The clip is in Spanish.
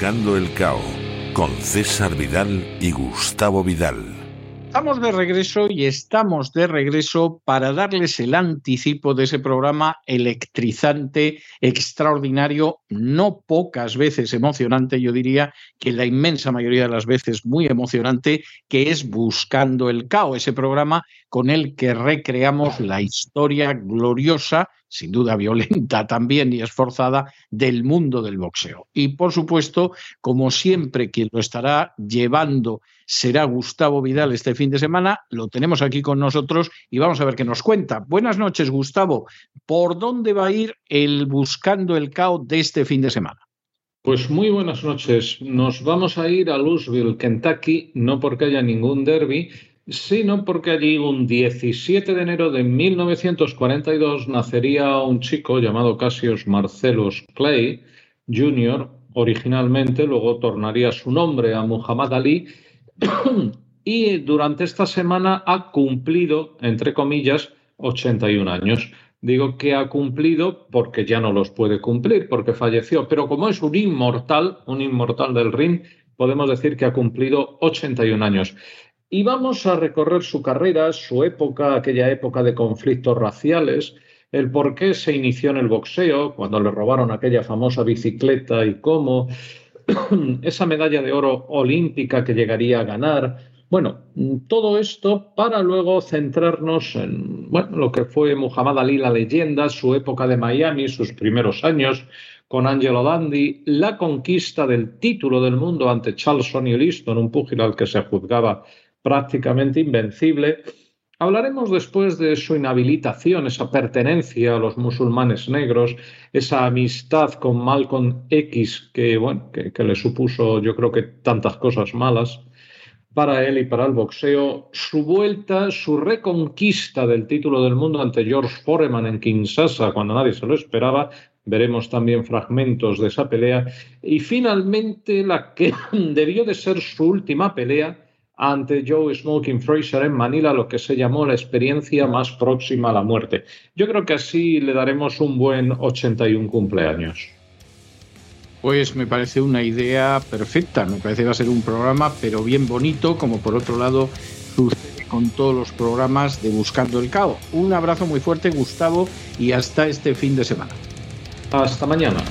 Buscando el Cao con César Vidal y Gustavo Vidal. Estamos de regreso y estamos de regreso para darles el anticipo de ese programa electrizante, extraordinario, no pocas veces emocionante, yo diría que la inmensa mayoría de las veces muy emocionante, que es Buscando el Cao, ese programa con el que recreamos la historia gloriosa sin duda violenta también y esforzada, del mundo del boxeo. Y por supuesto, como siempre, quien lo estará llevando será Gustavo Vidal este fin de semana. Lo tenemos aquí con nosotros y vamos a ver qué nos cuenta. Buenas noches, Gustavo. ¿Por dónde va a ir el Buscando el Caos de este fin de semana? Pues muy buenas noches. Nos vamos a ir a Louisville, Kentucky, no porque haya ningún derby, sino porque allí un 17 de enero de 1942 nacería un chico llamado Cassius Marcellus Clay Jr., originalmente, luego tornaría su nombre a Muhammad Ali, y durante esta semana ha cumplido, entre comillas, 81 años. Digo que ha cumplido porque ya no los puede cumplir, porque falleció, pero como es un inmortal, un inmortal del ring, podemos decir que ha cumplido 81 años. Y vamos a recorrer su carrera, su época, aquella época de conflictos raciales, el por qué se inició en el boxeo, cuando le robaron aquella famosa bicicleta y cómo, esa medalla de oro olímpica que llegaría a ganar. Bueno, todo esto para luego centrarnos en bueno, lo que fue Muhammad Ali, la leyenda, su época de Miami, sus primeros años con Angelo Dandy, la conquista del título del mundo ante Charles Sonny Liston, un púgil al que se juzgaba prácticamente invencible. Hablaremos después de su inhabilitación, esa pertenencia a los musulmanes negros, esa amistad con Malcolm X que, bueno, que, le supuso yo creo que tantas cosas malas para él y para el boxeo, su vuelta, su reconquista del título del mundo ante George Foreman en Kinshasa cuando nadie se lo esperaba, veremos también fragmentos de esa pelea, y finalmente la que debió de ser su última pelea, ante Joe Smoking Fraser en Manila, lo que se llamó la experiencia más próxima a la muerte. Yo creo que así le daremos un buen 81 cumpleaños. Pues me parece una idea perfecta, me parece que va a ser un programa, pero bien bonito, como por otro lado sucede con todos los programas de Buscando el Cao. Un abrazo muy fuerte, Gustavo, y hasta este fin de semana. Hasta mañana.